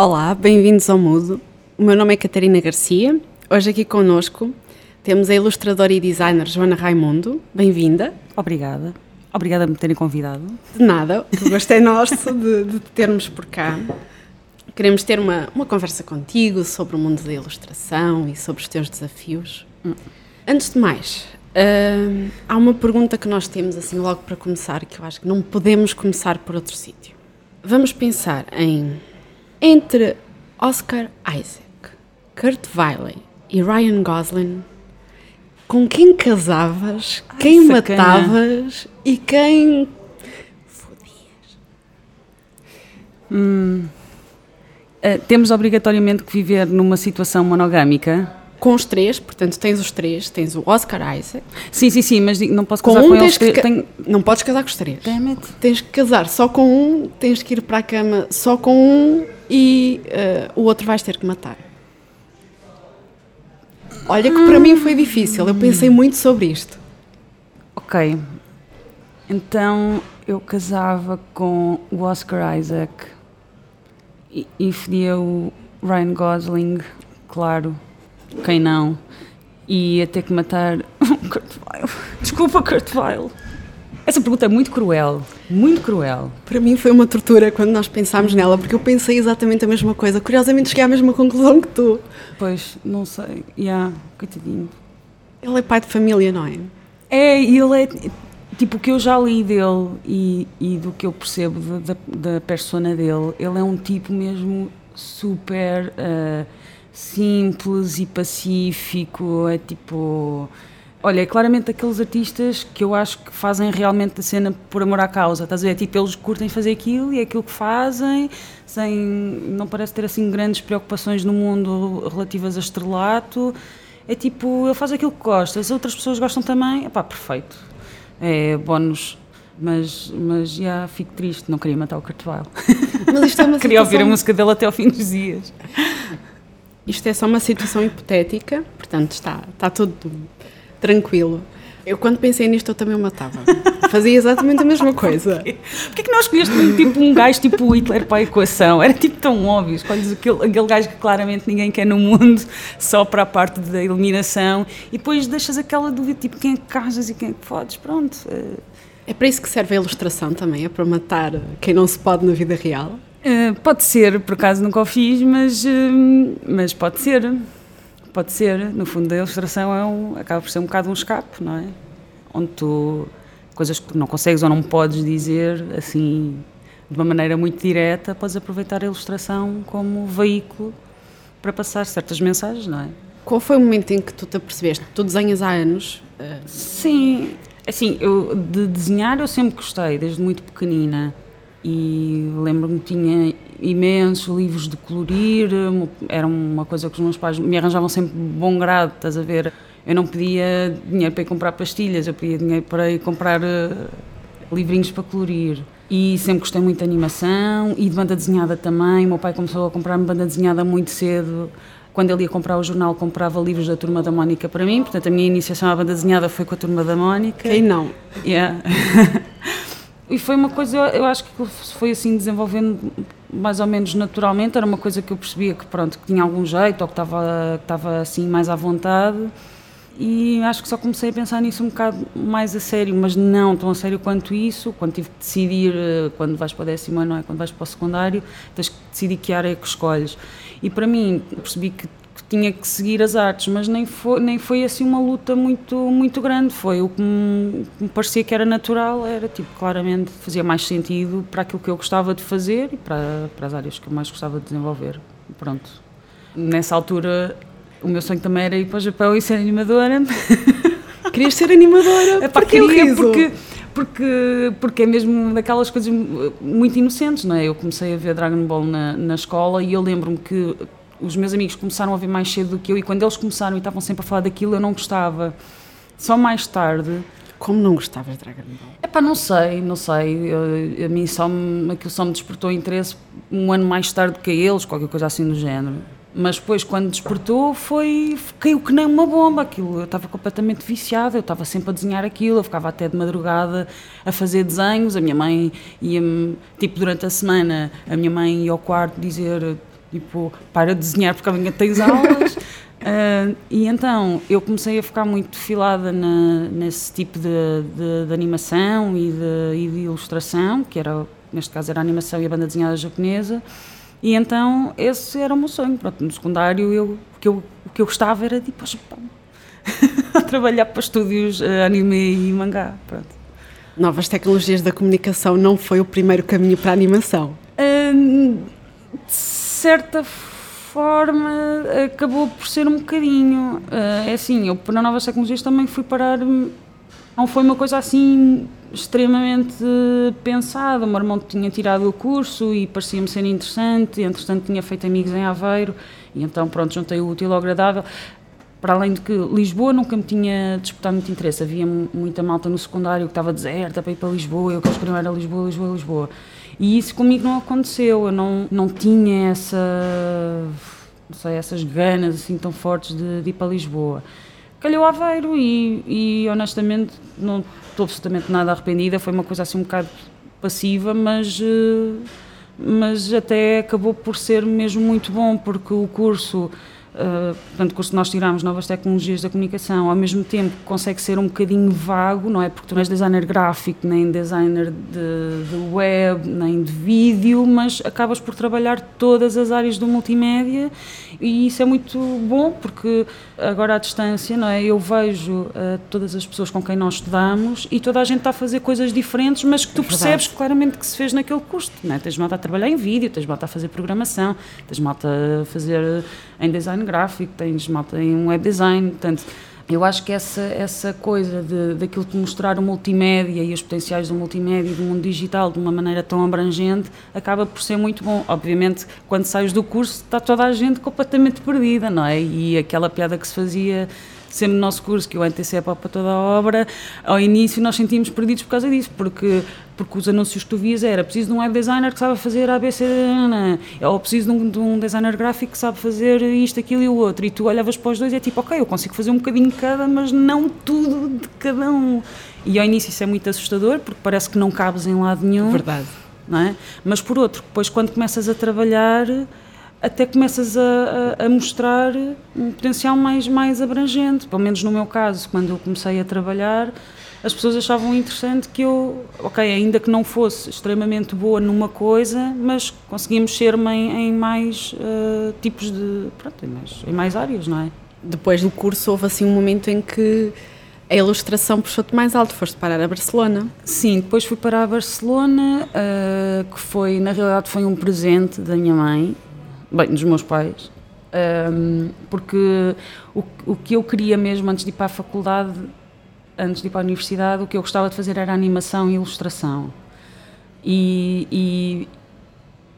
Olá, bem-vindos ao Mudo. O meu nome é Catarina Garcia. Hoje aqui connosco temos a ilustradora e designer Joana Raimundo. Bem-vinda. Obrigada. Obrigada por me terem convidado. De nada, o gosto é nosso de, de te termos por cá. Queremos ter uma, uma conversa contigo sobre o mundo da ilustração e sobre os teus desafios. Hum. Antes de mais, uh, há uma pergunta que nós temos assim logo para começar que eu acho que não podemos começar por outro sítio. Vamos pensar em entre Oscar Isaac, Kurt Weill e Ryan Gosling, com quem casavas, Ai, quem sacana. matavas e quem fodias? Hum, uh, temos obrigatoriamente que viver numa situação monogâmica com os três, portanto tens os três, tens o Oscar Isaac. Sim, sim, sim, mas não posso casar com, um com eles. Que, tenho... Não podes casar com os três. Damn it. Tens que casar só com um, tens que ir para a cama só com um e uh, o outro vais ter que matar. Olha que para mim foi difícil, eu pensei muito sobre isto. Ok, então eu casava com o Oscar Isaac e, e fedia o Ryan Gosling, claro quem não, e ia ter que matar Kurt Weill. Desculpa, Kurt Weill. Essa pergunta é muito cruel, muito cruel. Para mim foi uma tortura quando nós pensámos nela, porque eu pensei exatamente a mesma coisa. Curiosamente cheguei à mesma conclusão que tu. Pois, não sei. Yeah, coitadinho. Ele é pai de família, não é? É, e ele é. Tipo, o que eu já li dele e, e do que eu percebo da, da persona dele, ele é um tipo mesmo super. Uh, simples e pacífico, é tipo. Olha, é claramente aqueles artistas que eu acho que fazem realmente a cena por amor à causa, estás a ver? Tipo, eles curtem fazer aquilo e é aquilo que fazem, sem. não parece ter assim grandes preocupações no mundo relativas a estrelato. É tipo, ele faz aquilo que gosta, as outras pessoas gostam também, é pá, perfeito. É bónus mas, mas já fico triste, não queria matar o isto é uma queria ouvir a música dele até ao fim dos dias. Isto é só uma situação hipotética, portanto está, está tudo tranquilo. Eu quando pensei nisto eu também o matava. Fazia exatamente a mesma coisa. Porquê, Porquê que não escolheste tipo, um gajo tipo Hitler para a equação? Era tipo tão óbvio. Escolhes aquele, aquele gajo que claramente ninguém quer no mundo, só para a parte da eliminação, e depois deixas aquela dúvida, tipo, quem é que casas e quem é que podes, pronto. É para isso que serve a ilustração também, é para matar quem não se pode na vida real? Uh, pode ser, por acaso nunca o fiz, mas, uh, mas pode ser. Pode ser. No fundo, a ilustração é um, acaba por ser um bocado um escape, não é? Onde tu, coisas que não consegues ou não podes dizer assim de uma maneira muito direta, podes aproveitar a ilustração como veículo para passar certas mensagens, não é? Qual foi o momento em que tu te apercebeste? Tu desenhas há anos? Uh... Sim, assim, eu de desenhar eu sempre gostei, desde muito pequenina e lembro-me que tinha imensos livros de colorir, era uma coisa que os meus pais me arranjavam sempre bom grado, estás a ver? Eu não pedia dinheiro para ir comprar pastilhas, eu pedia dinheiro para ir comprar uh, livrinhos para colorir. E sempre gostei muito de animação e de banda desenhada também. O meu pai começou a comprar-me banda desenhada muito cedo. Quando ele ia comprar o jornal, comprava livros da Turma da Mónica para mim. Portanto, a minha iniciação à banda desenhada foi com a Turma da Mónica. Quem não? Yeah. E foi uma coisa, eu acho que foi assim desenvolvendo mais ou menos naturalmente, era uma coisa que eu percebia que pronto, que tinha algum jeito ou que estava, que estava assim mais à vontade e acho que só comecei a pensar nisso um bocado mais a sério, mas não tão a sério quanto isso, quando tive que decidir eh, quando vais para o décimo ano, não é? quando vais para o secundário, tens que decidir que área é que escolhes. E para mim, percebi que tinha que seguir as artes, mas nem foi, nem foi assim uma luta muito, muito grande. Foi o que me, me, parecia que era natural, era tipo, claramente fazia mais sentido para aquilo que eu gostava de fazer e para, para as áreas que eu mais gostava de desenvolver. Pronto. Nessa altura, o meu sonho também era ir para o Japão e ser animadora. Querias ser animadora? É, pá, queria, porque, porque, porque é mesmo daquelas coisas muito inocentes, não é? Eu comecei a ver Dragon Ball na, na escola e eu lembro-me que os meus amigos começaram a ver mais cedo do que eu e quando eles começaram e estavam sempre a falar daquilo, eu não gostava. Só mais tarde. Como não gostavas de Dragon Ball? É pá, não sei, não sei. Eu, a mim só me, aquilo só me despertou interesse um ano mais tarde que a eles, qualquer coisa assim do género. Mas depois, quando despertou, foi. caiu que nem uma bomba aquilo. Eu estava completamente viciada, eu estava sempre a desenhar aquilo, eu ficava até de madrugada a fazer desenhos. A minha mãe ia-me. tipo, durante a semana, a minha mãe ia ao quarto dizer Tipo, para de desenhar porque amanhã tens aulas. Uh, e então eu comecei a ficar muito filada na, nesse tipo de, de, de animação e de, e de, ilustração, que era, neste caso era a animação e a banda desenhada japonesa, e então esse era o meu sonho. Pronto, no secundário eu, o, que eu, o que eu gostava era de ir para o Japão, trabalhar para estúdios uh, anime e mangá. Pronto. Novas tecnologias da comunicação não foi o primeiro caminho para a animação? Uh, certa forma acabou por ser um bocadinho. Uh, é assim, eu para novas tecnologias também fui parar. Não foi uma coisa assim extremamente pensada. O meu irmão tinha tirado o curso e parecia-me ser interessante. Entretanto, tinha feito amigos em Aveiro e então, pronto, juntei o útil ao agradável. Para além de que Lisboa nunca me tinha disputado muito interesse. Havia muita malta no secundário que estava deserta para ir para Lisboa. Eu que escolhi era Lisboa, Lisboa, Lisboa. E isso comigo não aconteceu, eu não, não tinha essa, não sei, essas ganas assim tão fortes de, de ir para Lisboa. Calhou Aveiro e, e honestamente não estou absolutamente nada arrependida, foi uma coisa assim um bocado passiva, mas, eh, mas até acabou por ser mesmo muito bom, porque o curso Uh, portanto, o curso que nós tiramos, Novas Tecnologias da Comunicação, ao mesmo tempo consegue ser um bocadinho vago, não é? Porque tu não és designer gráfico, nem designer de, de, web, nem de vídeo, mas acabas por trabalhar todas as áreas do multimédia e isso é muito bom porque agora à distância, não é? Eu vejo uh, todas as pessoas com quem nós estudamos e toda a gente está a fazer coisas diferentes, mas que tu é percebes claramente que se fez naquele curso, não é? Tens malta a trabalhar em vídeo, tens malta a fazer programação, tens malta a fazer em design gráfico, tens malta em web design, portanto, eu acho que essa, essa coisa de, daquilo de mostrar o multimédia e os potenciais do multimédia e do mundo digital de uma maneira tão abrangente acaba por ser muito bom. Obviamente, quando sais do curso, está toda a gente completamente perdida, não é? E aquela piada que se fazia sempre no nosso curso, que o NTC é para toda a obra, ao início nós sentimos perdidos por causa disso, porque, porque os anúncios que tu vias era preciso de um web designer que sabe fazer ABC, ou preciso de um, de um designer gráfico que sabe fazer isto, aquilo e o outro, e tu olhavas para os dois e é tipo, ok, eu consigo fazer um bocadinho de cada, mas não tudo de cada um. E ao início isso é muito assustador, porque parece que não cabes em lado nenhum. Verdade. Não é? Mas por outro, depois quando começas a trabalhar até começas a, a, a, mostrar um potencial mais, mais abrangente. Pelo menos no meu caso, quando eu comecei a trabalhar, as pessoas achavam interessante que eu, ok, ainda que não fosse extremamente boa numa coisa, mas conseguimos ser-me em, em, mais uh, tipos de. Pronto, em mais, em mais áreas, não é? Depois do curso, houve assim um momento em que a ilustração puxou-te mais alto, foste parar a Barcelona. Sim, depois fui para a Barcelona, uh, que foi, na realidade, foi um presente da minha mãe bem, dos meus pais, um, porque o, o que eu queria mesmo antes de ir para a faculdade, antes de ir para a universidade, o que eu gostava de fazer era animação e ilustração. E, e,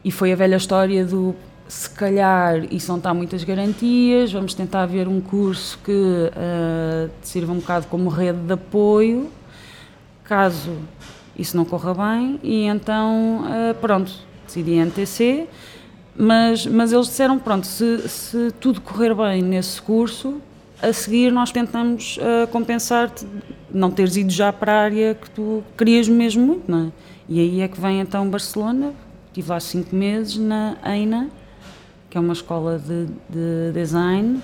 e foi a velha história do se calhar isso não está muitas garantias, vamos tentar ver um curso que uh, sirva um bocado como rede de apoio, caso isso não corra bem, e então, uh, pronto, decidi NTC mas, mas eles disseram: pronto, se, se tudo correr bem nesse curso, a seguir nós tentamos uh, compensar-te não teres ido já para a área que tu querias mesmo muito, não é? E aí é que vem então Barcelona, estive lá cinco meses na EINA, que é uma escola de, de design,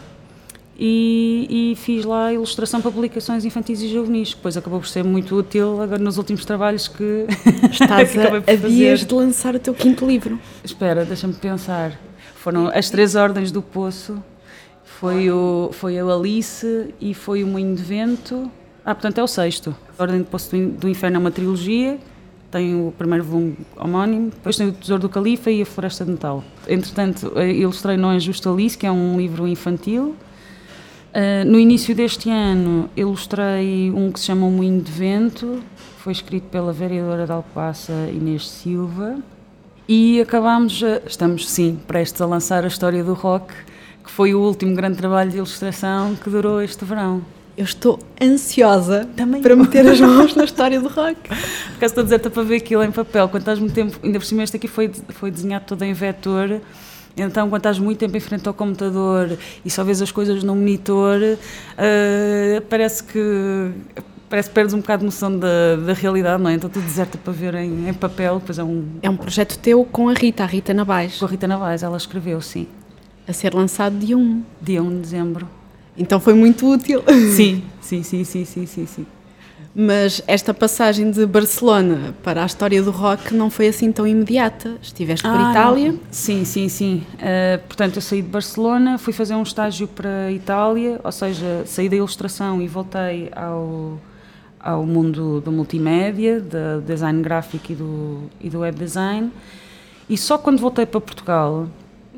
e, e, fiz lá ilustração para publicações infantis e juvenis, que depois acabou por ser muito útil agora nos últimos trabalhos que estás que a, a dias de lançar o teu quinto livro. Espera, deixa-me pensar. Foram as três ordens do poço, foi, o, foi a Alice e foi o Moinho de Vento. Ah, portanto é o sexto. A Ordem do Poço do Inferno é uma trilogia, tem o primeiro volume homónimo, depois tem o Tesouro do Califa e a Floresta de Natal. Entretanto, ilustrei Não é Justo Alice, que é um livro infantil, Uh, no início deste ano ilustrei um que se chama O Moinho de Vento, foi escrito pela vereadora de Alcobaça Inês Silva e acabámos, a, estamos sim, prestes a lançar a história do rock, que foi o último grande trabalho de ilustração que durou este verão. Eu estou ansiosa Também para eu. meter as mãos na história do rock. Por acaso estou a dizer-te para ver aquilo em papel, quando estás muito tempo, ainda por cima este aqui foi, foi desenhado todo em vetor, então, quando estás muito tempo em frente ao computador e só vês as coisas no monitor, uh, parece que parece que perdes um bocado de noção da, da realidade, não é? Então tudo deserto para ver em, em, papel, depois é um... É um projeto teu com a Rita, a Rita Navais. Com a Rita Navais, ela escreveu, sim. A ser lançado dia 1. Dia 1 de dezembro. Então foi muito útil. Sim, sim, sim, sim, sim, sim, sim. Mas esta passagem de Barcelona para a história do rock não foi assim tão imediata. Estiveste por ah, Itália? Não. Sim, sim, sim. Uh, portanto, eu saí de Barcelona, fui fazer um estágio para a Itália, ou seja, saí da ilustração e voltei ao, ao mundo do multimédia, do design gráfico e do, e do web design. E só quando voltei para Portugal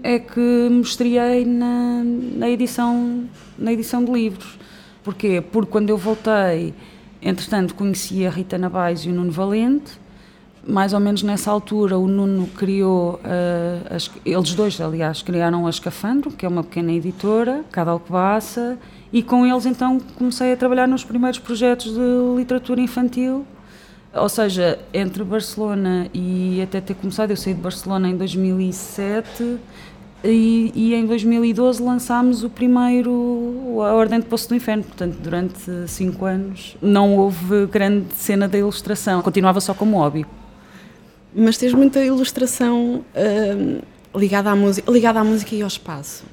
é que me estreiei na, na, edição, na edição de livros. Porquê? Porque quando eu voltei Entretanto, conheci a Rita Nabais e o Nuno Valente. Mais ou menos nessa altura, o Nuno criou, uh, as, eles dois, aliás, criaram a Escafandro, que é uma pequena editora, cada Alcobaça, e com eles então comecei a trabalhar nos primeiros projetos de literatura infantil. Ou seja, entre Barcelona e até ter começado, eu saí de Barcelona em 2007 e, e, em 2012 lançámos o primeiro A Ordem de Poço do Inferno. Portanto, durante cinco anos não houve grande cena da ilustração, continuava só como hobby. Mas tens muita ilustração uh, ligada, à música, ligada à música e ao espaço.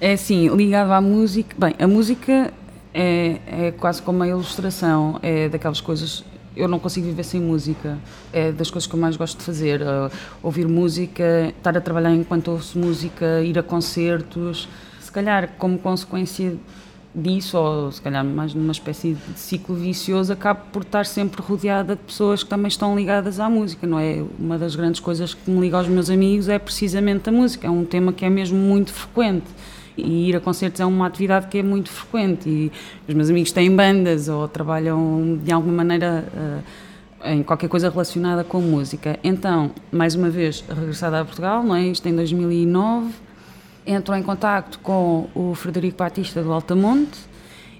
É sim, ligada à música. Bem, a música é, é quase como a ilustração, é daquelas coisas eu não consigo viver sem música. É das coisas que eu mais gosto de fazer. Uh, ouvir música, estar a trabalhar enquanto ouço música, ir a concertos. Se calhar, como consequência disso, ou se calhar mais numa espécie de ciclo vicioso, acabo por estar sempre rodeada de pessoas que também estão ligadas à música, não é? Uma das grandes coisas que me liga aos meus amigos é precisamente a música. É um tema que é mesmo muito frequente e ir a concertos é uma atividade que é muito frequente e os meus amigos têm bandas ou trabalham de alguma maneira uh, em qualquer coisa relacionada com música. Então, mais uma vez, regressada a Portugal, não é? Isto em 2009, entrou em contacto com o Frederico Batista do Altamonte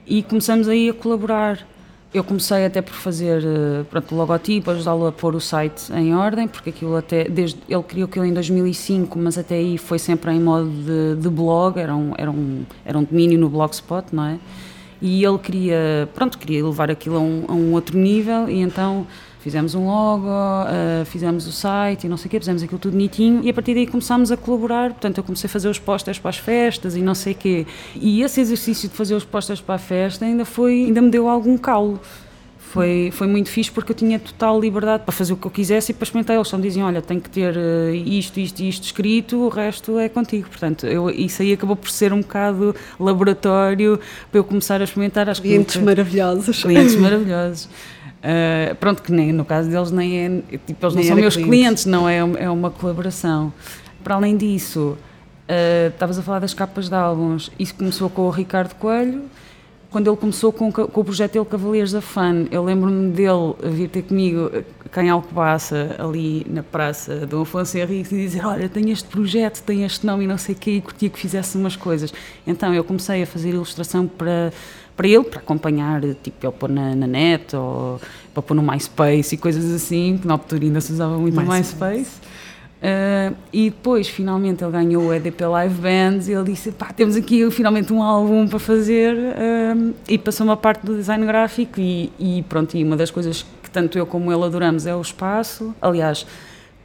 e começamos aí a colaborar eu comecei até por fazer eh, pronto, logotipo, ajudá-lo a pôr o site em ordem, porque aquilo até, desde, ele criou aquilo em 2005, mas até aí foi sempre em modo de, de blog, era um, era, um, era um domínio no Blogspot, não é? E ele queria, pronto, queria levar aquilo a um, a um outro nível e então fizemos um logo, uh, fizemos o site e não sei o quê, fizemos aquilo tudo bonitinho e a partir daí começámos a colaborar. Portanto, eu comecei a fazer os posters para as festas e não sei o quê. E esse exercício de fazer os posters para a festa ainda foi, ainda me deu algum calo. Foi, foi muito fixe porque eu tinha total liberdade para fazer o que eu quisesse e para experimentar. Eles só me diziam: Olha, tem que ter eh, isto, isto e isto escrito, o resto é contigo. Portanto, eu, isso aí acabou por ser um bocado laboratório para eu começar a experimentar. as clientes maravilhosos. Clientes maravilhosos. Uh, pronto, que nem, no caso deles nem é, tipo, eles nem não são meus cliente. clientes, não é, é uma colaboração. Para além disso, uh, estavas a falar das capas de álbuns, isso começou com o Ricardo Coelho, quando ele começou com, com o projeto dele Cavaleiros da Fun, eu lembro-me dele vir ter comigo cá em Alcobaça, ali na praça do Afonso Henrique, e dizer, olha, tenho este projeto, tenho este nome e não sei o quê, e curtia que fizesse umas coisas. Então eu comecei a fazer ilustração para para ele, para acompanhar, tipo, ele pôr na, na net ou para pôr no MySpace e coisas assim, que na altura ainda se usava muito o MySpace. Uh, e depois, finalmente, ele ganhou o EDP Live Bands e ele disse: pá, temos aqui finalmente um álbum para fazer. Uh, e passou uma parte do design gráfico. E, e, pronto, e uma das coisas que tanto eu como ele adoramos é o espaço. Aliás,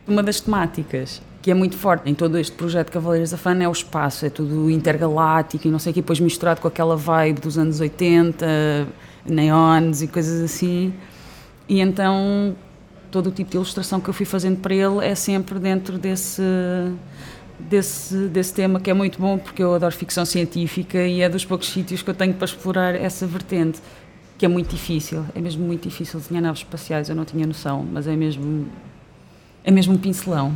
uma das temáticas que é muito forte em todo este projeto Cavaleiros da Fana é o espaço, é tudo intergaláctico e não sei o que, depois misturado com aquela vibe dos anos 80, neons e coisas assim. E então todo o tipo de ilustração que eu fui fazendo para ele é sempre dentro desse desse, desse tema que é muito bom porque eu adoro ficção científica e é dos poucos sítios que eu tenho para explorar essa vertente que é muito difícil, é mesmo muito difícil desenhar naves espaciais, eu não tinha noção, mas é mesmo é mesmo um pincelão.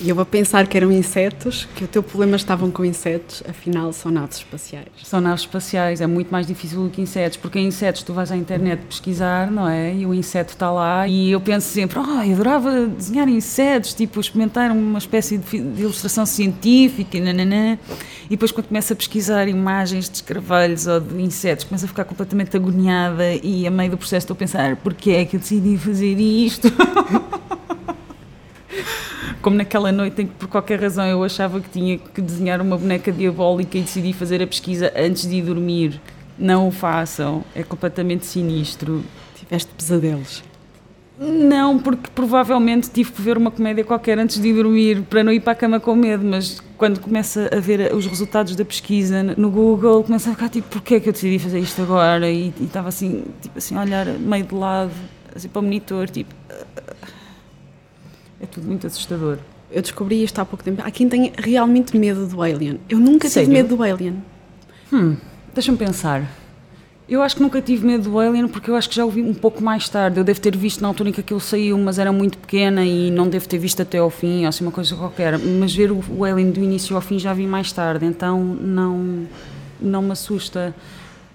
E eu a pensar que eram insetos, que o teu problema estavam com insetos, afinal são naves espaciais. São naves espaciais, é muito mais difícil do que insetos, porque insetos tu vais à internet pesquisar, não é? E o inseto está lá e eu penso sempre, oh, eu adorava desenhar insetos, tipo experimentar uma espécie de, de ilustração científica, nananã. e depois quando começo a pesquisar imagens de escravelhos ou de insetos, começo a ficar completamente agoniada e a meio do processo estou a pensar, porquê é que eu decidi fazer isto? como naquela noite em que por qualquer razão eu achava que tinha que desenhar uma boneca diabólica e decidi fazer a pesquisa antes de ir dormir Não o façam, é completamente sinistro. Tiveste pesadelos? Não, porque provavelmente tive que ver uma comédia qualquer antes de dormir para não ir para a cama com medo, mas quando começa a ver os resultados da pesquisa no Google, começa a ficar tipo, porquê é que eu decidi fazer isto agora? E, e estava assim, tipo assim, a olhar meio de lado, assim para o monitor, tipo. É tudo muito assustador. Eu descobri isto há pouco tempo. Há quem tenha realmente medo do Alien. Eu nunca Sério? tive medo do Alien. Hum, deixa-me pensar. Eu acho que nunca tive medo do Alien porque eu acho que já o vi um pouco mais tarde. Eu devo ter visto na altura em que aquilo saiu, mas era muito pequena e não devo ter visto até ao fim, ou assim uma coisa qualquer. Mas ver o, o Alien do início ao fim já vi mais tarde, então não, não me assusta.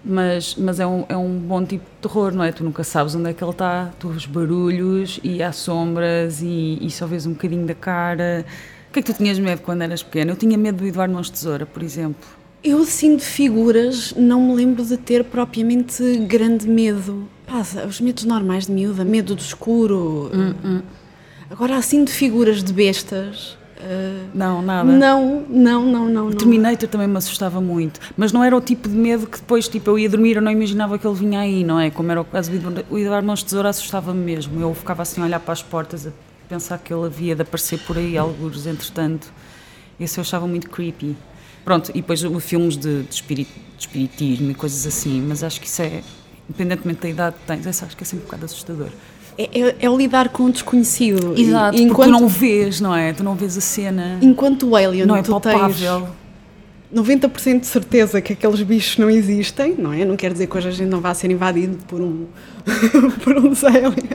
Mas, mas é, um, é um bom tipo de terror, não é? Tu nunca sabes onde é que ele está, tu os barulhos e há sombras e, e só vês um bocadinho da cara. O que é que tu tinhas medo quando eras pequena? Eu tinha medo do Eduardo Mãos Tesoura, por exemplo. Eu, assim, de figuras, não me lembro de ter propriamente grande medo. Pá, os medos normais de miúda, medo do escuro. Agora, assim, de figuras de bestas. Uh, Não, nada. não, não, não, não. O não. Terminator também me assustava muito, mas não era o tipo de medo que depois tipo, eu ia dormir, eu não imaginava que ele vinha aí, não é? Como era o caso do Eduardo- Mãos de Tesoura, assustava-me mesmo. Eu ficava assim a olhar para as portas, a pensar que ele havia de aparecer por aí, alguns entretanto. Esse eu achava muito creepy. Pronto, e depois filmes de, de, espiri- de espiritismo e coisas assim, mas acho que isso é, independentemente da idade que tens, acho que é sempre um bocado assustador. É, é, é o lidar com o desconhecido. Exato, e porque enquanto, tu não vês, não é? Tu não vês a cena, enquanto o Alien, não é tu palpável. 90% de certeza que aqueles bichos não existem, não é? Não quer dizer que hoje a gente não vá ser invadido por um por uns aliens.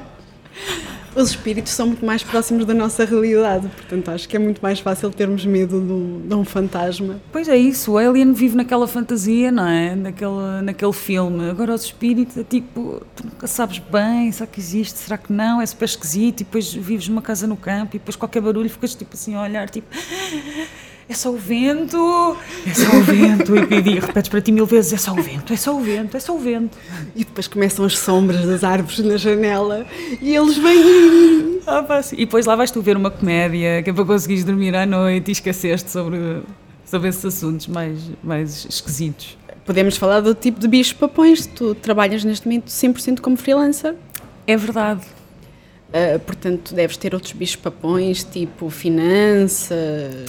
Os espíritos são muito mais próximos da nossa realidade, portanto acho que é muito mais fácil termos medo de um, fantasma. Pois é isso, o Alien vive naquela fantasia, não é? Naquele, naquele filme. Agora os espíritos é tipo, tu nunca sabes bem, será que existe, será que não? É super esquisito e depois vives numa casa no campo e depois qualquer barulho ficas tipo assim a olhar, tipo. É só o vento, é só o vento. E, e, e repetes para ti mil vezes: é só o vento, é só o vento, é só o vento. E depois começam as sombras das árvores na janela e eles vêm. Ah, pá. E depois lá vais tu ver uma comédia que é para conseguires dormir à noite e esqueceste sobre, sobre esses assuntos mais, mais esquisitos. Podemos falar do tipo de bichos papões. Tu trabalhas neste momento 100% como freelancer. É verdade. Uh, portanto, deves ter outros bichos papões, tipo finanças,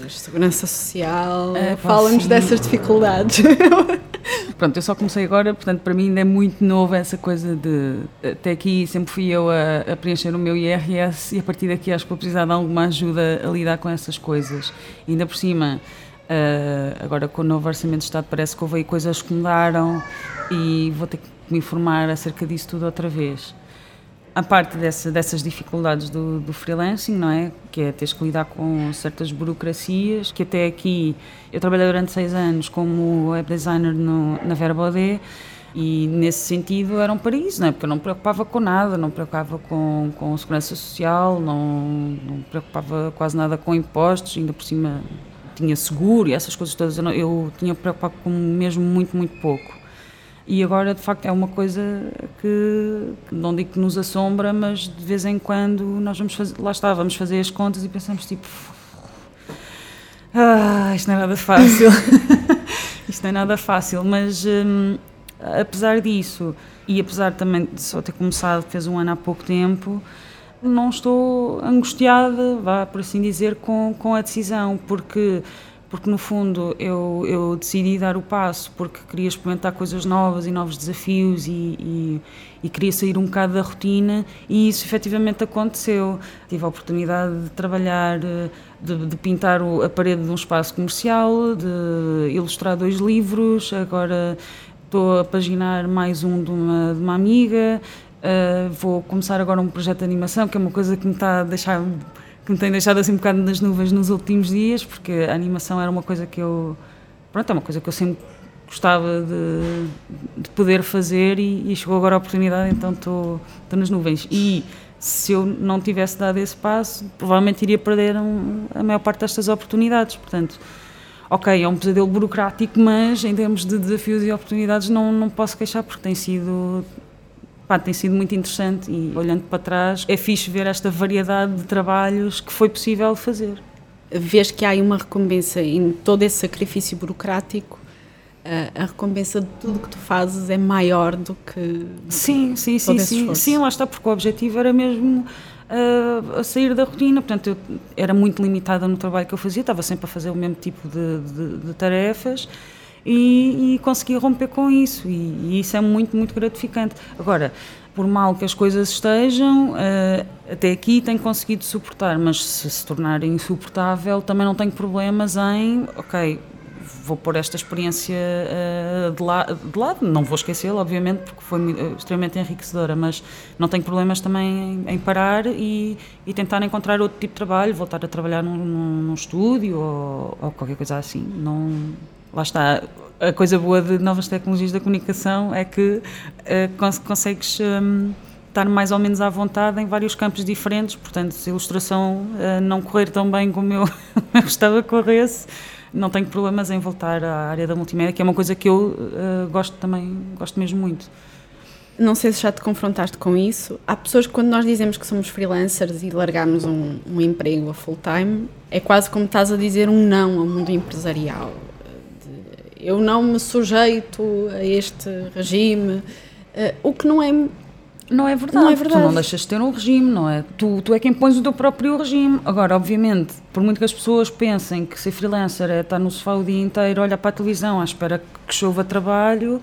segurança social. Pá, Fala-nos dessas dificuldades. Pronto, eu só comecei agora, portanto, para mim ainda é muito novo essa coisa de. Até aqui sempre fui eu a, a preencher o meu IRS e a partir daqui acho que vou precisar de alguma ajuda a lidar com essas coisas. E ainda por cima, ah, agora com o novo Orçamento de Estado, parece que houve aí coisas que mudaram e vou ter que me informar acerca disso tudo outra vez. A parte dessa, dessas dificuldades do, do freelancing, não é? Que é teres que lidar com certas burocracias, que até aqui eu trabalhei durante seis anos como web designer no, na Verbode e nesse sentido era um paraíso, não é? Porque eu não me preocupava com nada, não me preocupava com, com segurança social, não, não me preocupava quase nada com impostos, ainda por cima tinha seguro e essas coisas todas, eu, não- eu tinha que preocupar com mesmo muito, muito pouco. E agora, de facto, é uma coisa que, não digo que nos assombra, mas de vez em quando nós vamos fazer, lá está, vamos fazer as contas e pensamos tipo, ah, isto não é nada fácil, isto não é nada fácil, mas hum, apesar disso, e apesar também de só ter começado, fez um ano há pouco tempo, não estou angustiada, vá por assim dizer, com, com a decisão, porque porque no fundo eu, eu decidi dar o passo porque queria experimentar coisas novas e novos desafios e, e, e queria sair um bocado da rotina e isso efetivamente aconteceu. Tive a oportunidade de trabalhar, de, de pintar a parede de um espaço comercial, de ilustrar dois livros, agora estou a paginar mais um de uma, de uma amiga, eh, vou começar agora um projeto de animação que é uma coisa que me está a deixar que me tem deixado assim um bocado nas nuvens nos últimos dias, porque a animação era uma coisa que eu. Pronto, é uma coisa que eu sempre gostava de, de poder fazer e, e chegou agora a oportunidade, então estou nas nuvens. E se eu não tivesse dado esse passo, provavelmente iria perder um- a maior parte destas oportunidades. Portanto, ok, é um pesadelo burocrático, mas em termos de desafios e oportunidades não, não posso queixar, porque tem sido Pá, tem sido muito interessante e olhando para trás é fixe ver esta variedade de trabalhos que foi possível fazer. Vês que há aí uma recompensa em todo esse sacrifício burocrático a, a, recompensa de tudo que tu fazes é maior do que. Sim, sim, sim, sim. Sim, lá está, porque o objetivo era mesmo uh, a sair da rotina. Portanto, eu era muito limitada no trabalho que eu fazia, estava sempre a fazer o mesmo tipo de, de, de tarefas. E, e, consegui romper com isso, e, e, isso é muito, muito gratificante. Agora, por mal que as coisas estejam, uh, até aqui tenho conseguido suportar, mas se se tornar insuportável, também não tenho problemas em, ok, vou pôr esta experiência uh, de, la de, lado, não vou esquecê-la, obviamente, porque foi uh, extremamente enriquecedora, mas não tenho problemas também em, em parar e, e, tentar encontrar outro tipo de trabalho, voltar a trabalhar num, num, num estúdio ou, ou, qualquer coisa assim. Não, lá está. A coisa boa de novas tecnologias da comunicação é que uh, cons consegues. Um, estar mais ou menos à vontade em vários campos diferentes, portanto, se a ilustração não correr tão bem como eu gostava que corresse, não tenho problemas em voltar à área da multimédia, que é uma coisa que eu uh, gosto também, gosto mesmo muito. Não sei se já te confrontaste com isso. Há pessoas que, quando nós dizemos que somos freelancers e largamos um, um emprego a full time, é quase como estás a dizer um não ao mundo empresarial. Eu não me sujeito a este regime, uh, o que não é não é verdade. Não é verdade. Tu não deixas de ter um regime, não é? Tu, tu é quem pões o teu próprio regime. Agora, obviamente, por muito que as pessoas pensem que ser freelancer é estar no sofá o dia inteiro, olhar para a televisão à espera que chova trabalho,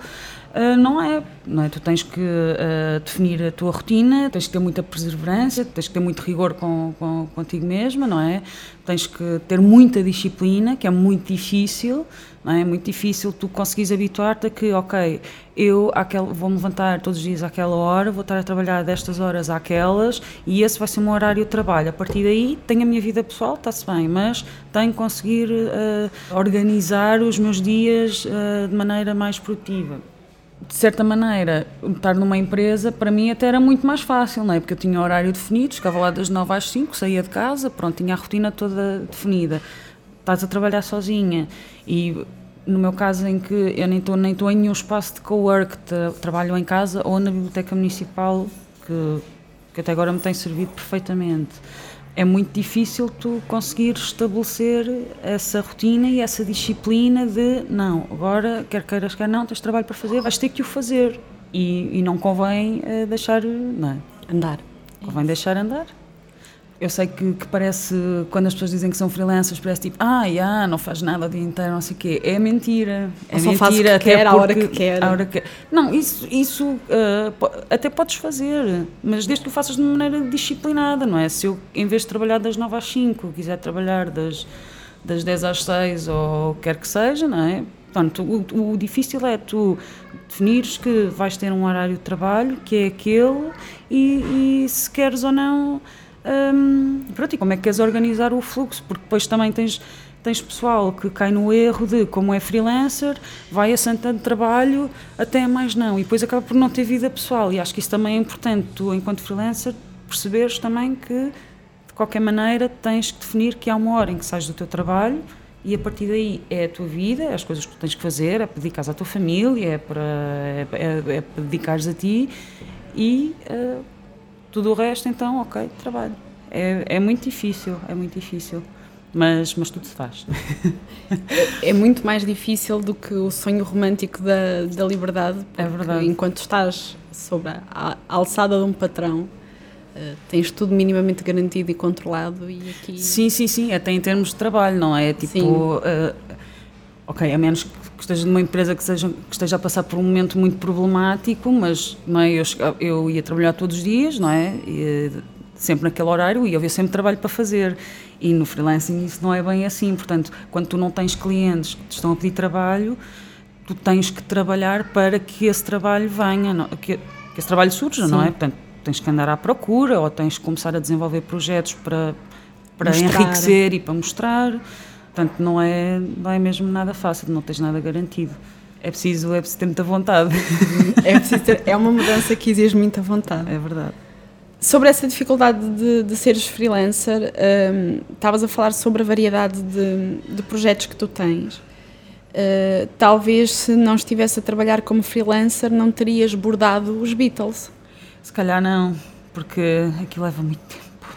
Uh, não é, não é? Tu tens que uh, definir a tua rotina, tens que ter muita perseverança, tens que ter muito rigor com, com, contigo mesma, não é? Tens que ter muita disciplina, que é muito difícil, não é? É muito difícil tu conseguires habituar-te a que, ok, eu vou-me levantar todos os dias àquela hora, vou estar a trabalhar destas horas àquelas e esse vai ser o meu horário de trabalho. A partir daí tenho a minha vida pessoal, está-se bem, mas tenho que conseguir uh, organizar os meus dias de maneira mais produtiva de certa maneira, estar numa empresa, para mim até era muito mais fácil, não é? Porque eu tinha horário definido, chegava lá das 9 às 5, saía de casa, pronto, tinha a rotina toda definida. Estás a trabalhar sozinha e no meu caso em que eu nem estou nem estou em nenhum espaço de co-work, trabalho em casa ou na biblioteca municipal, que, que até agora me tem servido perfeitamente é muito difícil tu conseguir estabelecer essa rotina e essa disciplina de não, agora quer queiras, quer não, tens trabalho para fazer, vais ter que o fazer. E, e não convém uh, deixar não é? andar. Convém deixar andar. Eu sei que, que, parece, quando as pessoas dizem que são freelancers, parece tipo, ah, yeah, não faz nada o dia inteiro, não sei o quê. É mentira. É Ou mentira. até quer, a hora que quer. A hora que... Não, isso, isso uh, até podes fazer, mas desde que o faças de maneira disciplinada, não é? Se eu, em vez de trabalhar das 9 às 5, quiser trabalhar das, das 10 às 6 ou quer que seja, não é? Portanto, o, o difícil é tu definires que vais ter um horário de trabalho, que é aquele, e, e se queres ou não um, pronto, e como é que queres organizar o fluxo? Porque depois também tens, tens pessoal que cai no erro de, como é freelancer, vai a Santa de trabalho até mais não, e depois acaba por não ter vida pessoal. E acho que isso também é importante, tu, enquanto freelancer, perceberes também que, de qualquer maneira, tens que definir que há uma hora em que sais do teu trabalho e a partir daí é a tua vida, é as coisas que tu tens que fazer, é dedicares à tua família, é para, é, é, é dedicares a ti e. Uh, tudo o resto, então, ok, trabalho. É, é muito difícil, é muito difícil. Mas, mas tudo se faz. É, é muito mais difícil do que o sonho romântico da, da liberdade. É verdade. Enquanto estás sobre a, a alçada de um patrão, uh, tens tudo minimamente garantido e controlado e aqui... Sim, sim, sim, até em termos de trabalho, não é? Tipo, uh, ok, a menos que que esteja numa empresa que, seja, que esteja a passar por um momento muito problemático, mas não é, eu, eu ia trabalhar todos os dias, não é? E, sempre naquele horário e havia sempre trabalho para fazer. E no freelancing isso não é bem assim. Portanto, quando tu não tens clientes que te estão a pedir trabalho, tu tens que trabalhar para que esse trabalho venha, não, que, que, esse trabalho surja, Sim. não é? Portanto, tens que andar à procura ou tens que começar a desenvolver projetos para, para enriquecer e para mostrar. Portanto, não é, não é mesmo nada fácil, não tens nada garantido. É preciso, é preciso ter muita vontade. é, preciso ter, é uma mudança que exige muita vontade. É verdade. Sobre essa dificuldade de, de seres freelancer, um, estavas a falar sobre a variedade de, de projetos que tu tens. Uh, talvez se não estivesse a trabalhar como freelancer não terias bordado os Beatles. Se calhar não, porque aquilo leva muito tempo.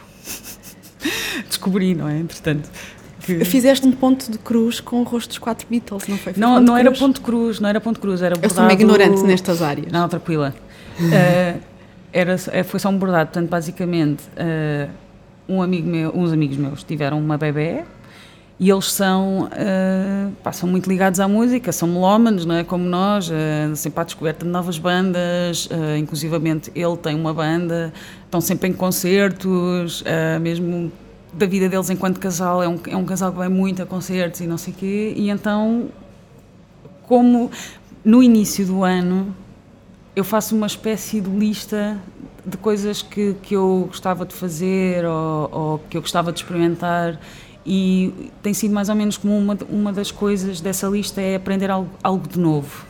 Descobri, não é? Entretanto que... Fizeste um ponto de cruz com o rosto dos quatro Beatles, não foi? foi não não era ponto cruz, não era ponto cruz, era bordado... Eu sou uma ignorante nestas áreas. Não, tranquila. uh, era, eh, foi só um bordado, portanto, basicamente, uh, um amigo meu, uns amigos meus tiveram uma bebê e eles são, uh, pá, são muito ligados à música, são melómanos, não é? Como nós, uh, sempre à descoberta de novas bandas, uh, inclusivamente ele tem uma banda, estão sempre em concertos, uh, mesmo da vida deles enquanto casal, é um, é um casal que vai muito a concertos e não sei o quê, e então, como no início do ano eu faço uma espécie de lista de coisas que, que eu gostava de fazer ou, ou que eu gostava de experimentar e tem sido mais ou menos como uma, uma das coisas dessa lista é aprender algo, algo de novo.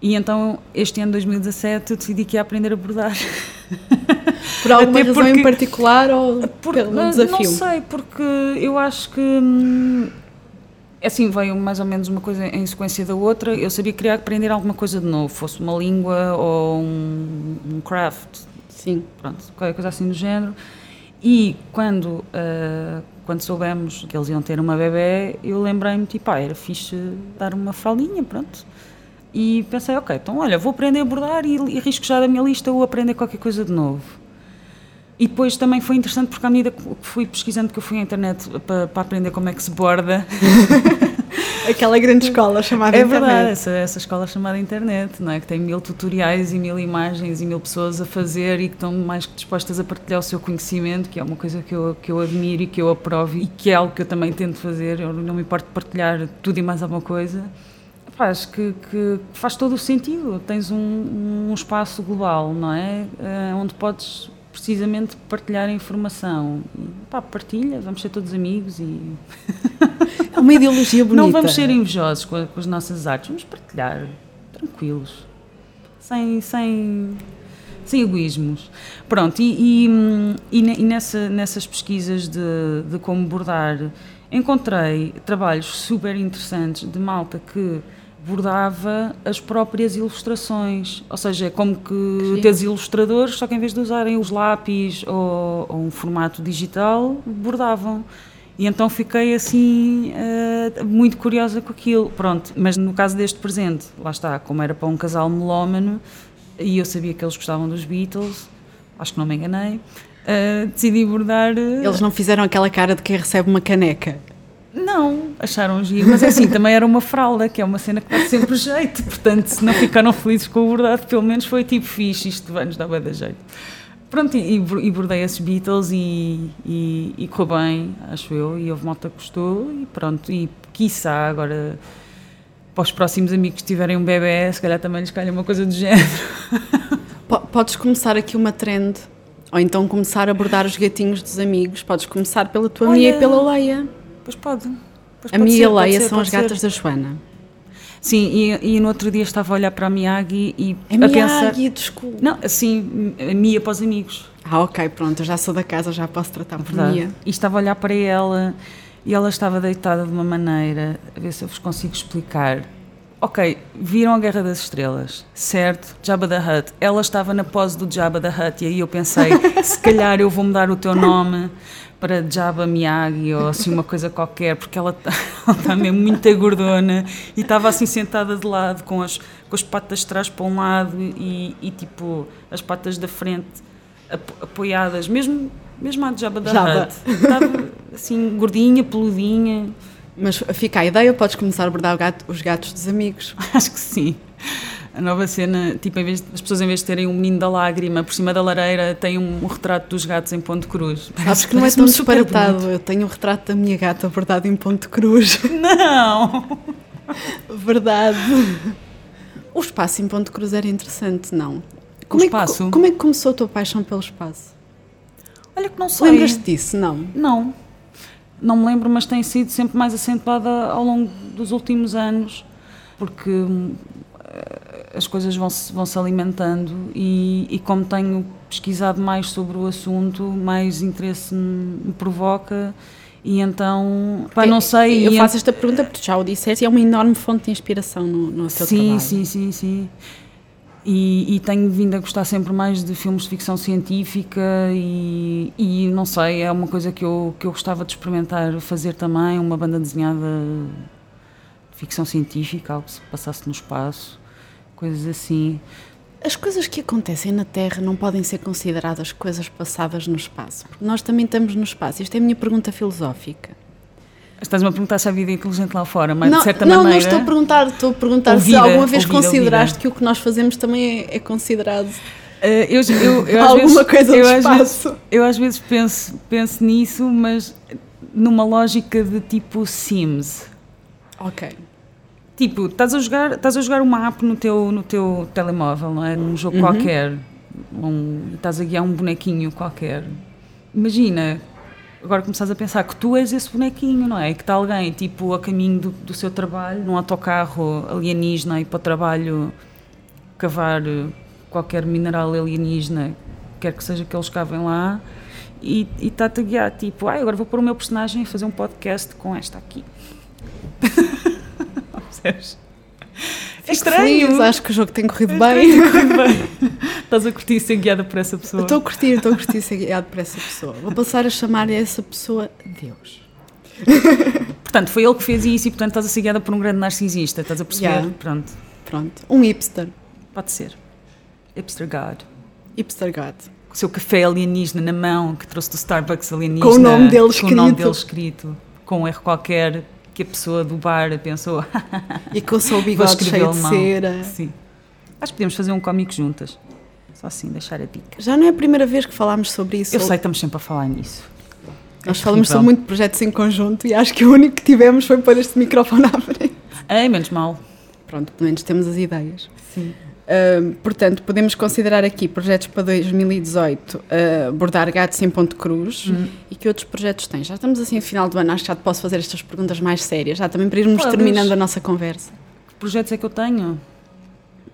E então, este ano de 2017, eu decidi que ia aprender a bordar. Por alguma Até razão porque, em particular ou por, pelo desafio? Não sei, porque eu acho que hum, assim veio mais ou menos uma coisa em sequência da outra. Eu sabia que queria aprender alguma coisa de novo, fosse uma língua ou um, um craft. Sim. Pronto, qualquer coisa assim do género. E quando, uh, quando soubemos que eles iam ter uma bebê, eu lembrei-me, tipo, ah, era fixe dar uma fraldinha, pronto. E pensei, ok, então olha, vou aprender a bordar e, e risco já da minha lista ou aprender qualquer coisa de novo. E depois também foi interessante porque à medida que fui pesquisando que eu fui à internet para, para aprender como é que se borda. Aquela grande escola chamada é internet. É verdade, essa, essa escola chamada internet, não é? Que tem mil tutoriais e mil imagens e mil pessoas a fazer e que estão mais que dispostas a partilhar o seu conhecimento, que é uma coisa que eu, que eu admiro e que eu aprovo e que é algo que eu também tento fazer. Eu não me importo de partilhar tudo e mais alguma coisa. Faz que, que faz todo o sentido. Tens um, um espaço global, não é? Uh, onde podes precisamente partilhar a informação. Pá, partilha, vamos ser todos amigos e. É uma ideologia bonita. Não vamos ser invejosos com, com as nossas artes, vamos partilhar, tranquilos, sem, sem, sem egoísmos. Pronto, e, e, e nessa, nessas pesquisas de, de como bordar, encontrei trabalhos super interessantes de malta que bordava as próprias ilustrações, ou seja, é como que teres ilustradores, só que em vez de usarem os lápis ou, ou um formato digital, bordavam. E então fiquei assim uh, muito curiosa com aquilo. Pronto, mas no caso deste presente, lá está, como era para um casal melómano e eu sabia que eles gostavam dos Beatles, acho que não me enganei, uh, decidi bordar. Uh, eles não fizeram aquela cara de quem recebe uma caneca. Não, acharam giro, mas é assim, também era uma fralda, que é uma cena que dá sempre jeito, portanto, se não ficaram felizes com o bordado, pelo menos foi tipo fixe, isto vai-nos dar bem da jeito. Pronto, e, e bordei esses Beatles e, e, e correu bem, acho eu, e houve malta que gostou, e pronto, e quiçá agora para os próximos amigos que tiverem um bebê, se calhar também lhes calha uma coisa do género. Podes começar aqui uma trend, ou então começar a bordar os gatinhos dos amigos, podes começar pela tua Olha, Mia e pela Leia. Pois pode. Pois a Mia e a Leia são as gatas ser. da Joana. Sim, e, e, no outro dia estava a olhar para a Miyagi e a, Miyagi, pensar... desculpa. Não, assim, a Mia para os amigos. Ah, ok, pronto, eu já sou da casa, já posso tratar por Verdade. Mia. E estava a olhar para ela e ela estava deitada de uma maneira, a ver se eu vos consigo explicar. Ok, viram a Guerra das Estrelas, certo? Jabba the Hutt. Ela estava na pose do Jabba the Hutt e aí eu pensei, se calhar eu vou mudar o teu nome para Jabba Miyagi ou assim uma coisa qualquer, porque ela está mesmo muito gordona e estava assim sentada de lado com as, com as patas de trás para um lado e, e tipo as patas da frente apoiadas, mesmo, mesmo a Jabba da Hutt. Estava assim gordinha, peludinha. Mas fica a ideia, podes começar a bordar gato, os gatos dos amigos. Acho que sim a nova cena, tipo, vez as pessoas em vez de terem um menino da lágrima por cima da lareira, têm um, um retrato dos gatos em ponto cruz. Acho que não é tão disparatado. Eu tenho um retrato da minha gata bordado em ponto cruz. Não! Verdade. O espaço em ponto cruz era interessante, não? Como o espaço? É que, como é que começou a tua paixão pelo espaço? Olha que não sei. Lembras-te disso, não? Não. Não me lembro, mas tem sido sempre mais acentuada ao longo dos últimos anos, porque as coisas vão se, vão -se alimentando e, e, como tenho pesquisado mais sobre o assunto, mais interesse me provoca e então, pá, não sei... Eu faço esta pergunta porque já o disseste é uma enorme fonte de inspiração no, no teu sim, trabalho. Sim, sim, sim, E, e, tenho vindo a gostar sempre mais de filmes de ficção científica e, e, não sei, é uma coisa que eu, que eu gostava de experimentar fazer também, uma banda desenhada de ficção científica, algo que se passasse no espaço, coisas assim. As coisas que acontecem na Terra não podem ser consideradas coisas passadas no espaço, porque nós também estamos no espaço. Isto é a minha pergunta filosófica. Estás-me a perguntar se há vida inteligente lá fora, mas não, de certa não, maneira. Não, não estou a perguntar, estou a perguntar se alguma vez ouvida, consideraste ouvida. que o que nós fazemos também é, é considerado. Uh, eu, eu, eu, alguma vezes, coisa eu, espaço. Às vezes, eu às vezes penso, penso nisso, mas numa lógica de tipo Sims. Ok. Tipo, estás a jogar, estás a jogar uma app no teu, no teu telemóvel, não é? Num jogo uhum. qualquer. Um, estás a guiar um bonequinho qualquer. Imagina agora começas a pensar que tu és esse bonequinho, não é? Que está alguém, tipo, a caminho do, do seu trabalho, num autocarro alienígena e para o trabalho cavar eh, qualquer mineral alienígena, quer que seja que eles cavem lá, e está-te a guiar, tipo, ah, agora vou pôr o meu personagem a fazer um podcast com esta aqui. Percebes? É estranho. Feliz, acho que o jogo tem corrido é bem. Estás a curtir ser guiada por essa pessoa? Estou a curtir, estou a curtir ser guiado por essa pessoa. Vou passar a chamar essa pessoa Deus. portanto, foi ele que fez isso e, portanto, estás a ser guiada por um grande narcisista. Estás a perceber? Yeah. Pronto. Pronto. Um hipster. Pode ser. Hipster God. Hipster God. Com o seu café alienígena na mão, que trouxe do Starbucks alienígena. Com o nome dele escrito. Com o nome dele escrito. Com um erro qualquer que a pessoa do bar pensou. e com o seu bigode cheio de cera. Sim. Acho que podemos fazer um cómico juntas. Só assim, deixar a dica. Já não é a primeira vez que falámos sobre isso. Eu sei, estamos sempre a falar nisso. Nós é falamos sobre muito projetos em conjunto e acho que o único que tivemos foi pôr este microfone à frente. É, menos mal. Pronto, pelo menos temos as ideias. Sim. Uh, portanto, podemos considerar aqui projetos para 2018 uh, bordar gatos em ponto cruz hum. e que outros projetos tens? Já estamos assim no final do ano, acho que já te posso fazer estas perguntas mais sérias, já também para irmos Podes. terminando a nossa conversa. Que projetos é que eu tenho?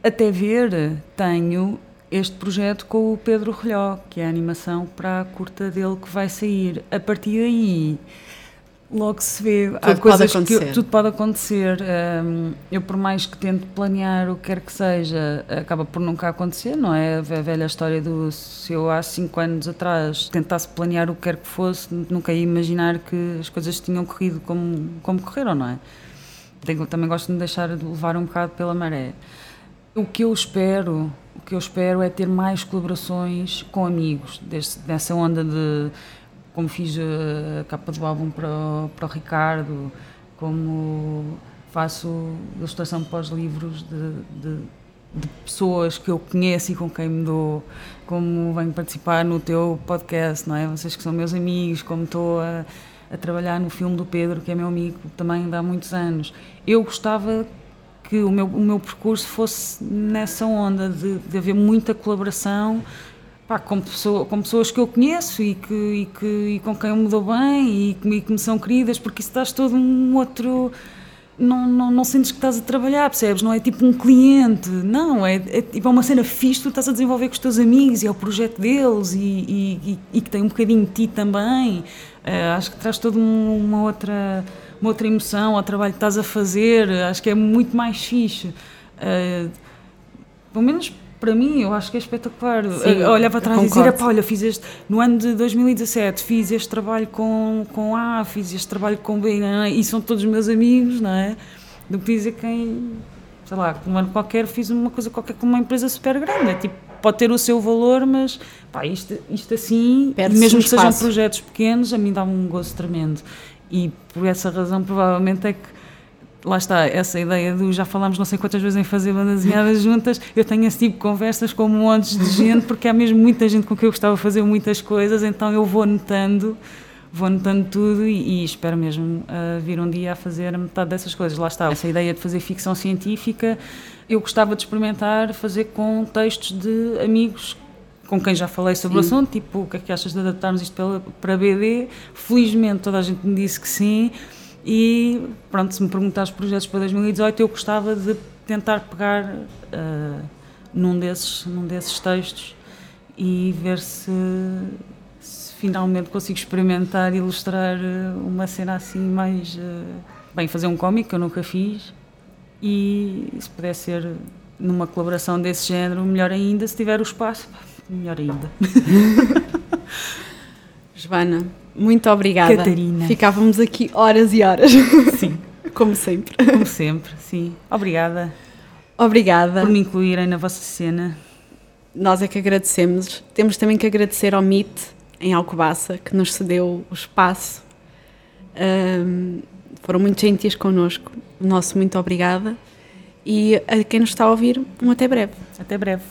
Até ver, tenho este projeto com o Pedro Relhó, que é a animação para a curta dele que vai sair. A partir daí logo se vê. Tudo Há coisas pode que tudo pode acontecer. Um, eu, por mais que tente planear o que quer que seja, acaba por nunca acontecer, não é? A velha história do se eu há cinco anos atrás tentasse planear o que quer que fosse, nunca ia imaginar que as coisas tinham corrido como, como correram, não é? Tenho, também gosto de deixar de levar um bocado pela maré. O que eu espero, o que eu espero é ter mais colaborações com amigos, desse, dessa onda de como fiz a capa do álbum para, o, para o Ricardo, como faço ilustração para os livros de, de, de, pessoas que eu conheço e com quem me dou, como venho participar no teu podcast, não é? Vocês que são meus amigos, como estou a, a trabalhar no filme do Pedro, que é meu amigo também há muitos anos. Eu gostava que o meu, o meu percurso fosse nessa onda de, de haver muita colaboração pá, com, pessoa, com pessoas que eu conheço e, que, e, que, e com quem eu me dou bem e que, e que me são queridas, porque isso estás todo um outro. Não, não, não sentes que estás a trabalhar, percebes? Não é tipo um cliente, não, é, é, tipo, é uma cena fixe, tu estás a desenvolver com os teus amigos e é o projeto deles e, e, e que tem um bocadinho de ti também. Uh, acho que traz toda uma outra, uma outra emoção ao trabalho que estás a fazer, acho que é muito mais fixe. Uh, pelo menos para mim, eu acho que é espetacular. Sim, Olhar para trás e dizer, pá, olha, fiz este, no ano de 2017, fiz este trabalho com, com A, fiz este trabalho com B, não e são todos meus amigos, não é? Do que dizer quem, sei lá, um ano qualquer fiz uma coisa qualquer com uma empresa super grande. É tipo, pode ter o seu valor, mas pá, isto, isto assim, mesmo que sejam projetos pequenos, a mim dá um gozo tremendo. E por essa razão, provavelmente é que lá está, essa ideia do já falámos não sei quantas vezes em fazer bandas desenhadas juntas, eu tenho esse tipo de conversas com montes de gente, porque há mesmo muita gente com quem eu gostava de fazer muitas coisas, então eu vou notando, vou notando tudo e, e espero mesmo uh, vir um dia a fazer metade dessas coisas. Lá está, essa ideia de fazer ficção científica, eu gostava de experimentar fazer com textos de amigos com quem já falei sobre sim. o assunto, tipo, o que é que achas de adaptarmos isto para, para BD? Felizmente toda a gente me disse que sim, e pronto, se me perguntar os projetos para 2018, eu gostava de tentar pegar uh, num, desses, num desses textos e ver se, se finalmente consigo experimentar ilustrar ah, uma cena assim mais. Uh, bem, fazer um cómic que eu nunca fiz e se puder ser numa colaboração desse género, melhor ainda, se tiver o espaço, melhor ainda. Joana, muito obrigada. Catarina. Ficávamos aqui horas e horas. Sim. Como sempre. Como sempre, sim. Obrigada. Obrigada. Por me incluírem na vossa cena. Nós é que agradecemos. Temos também que agradecer ao MIT, em Alcobaça, que nos cedeu o espaço. Um, foram muito gentis connosco. O nosso muito obrigada. E a quem nos está a ouvir, um até breve. Até breve.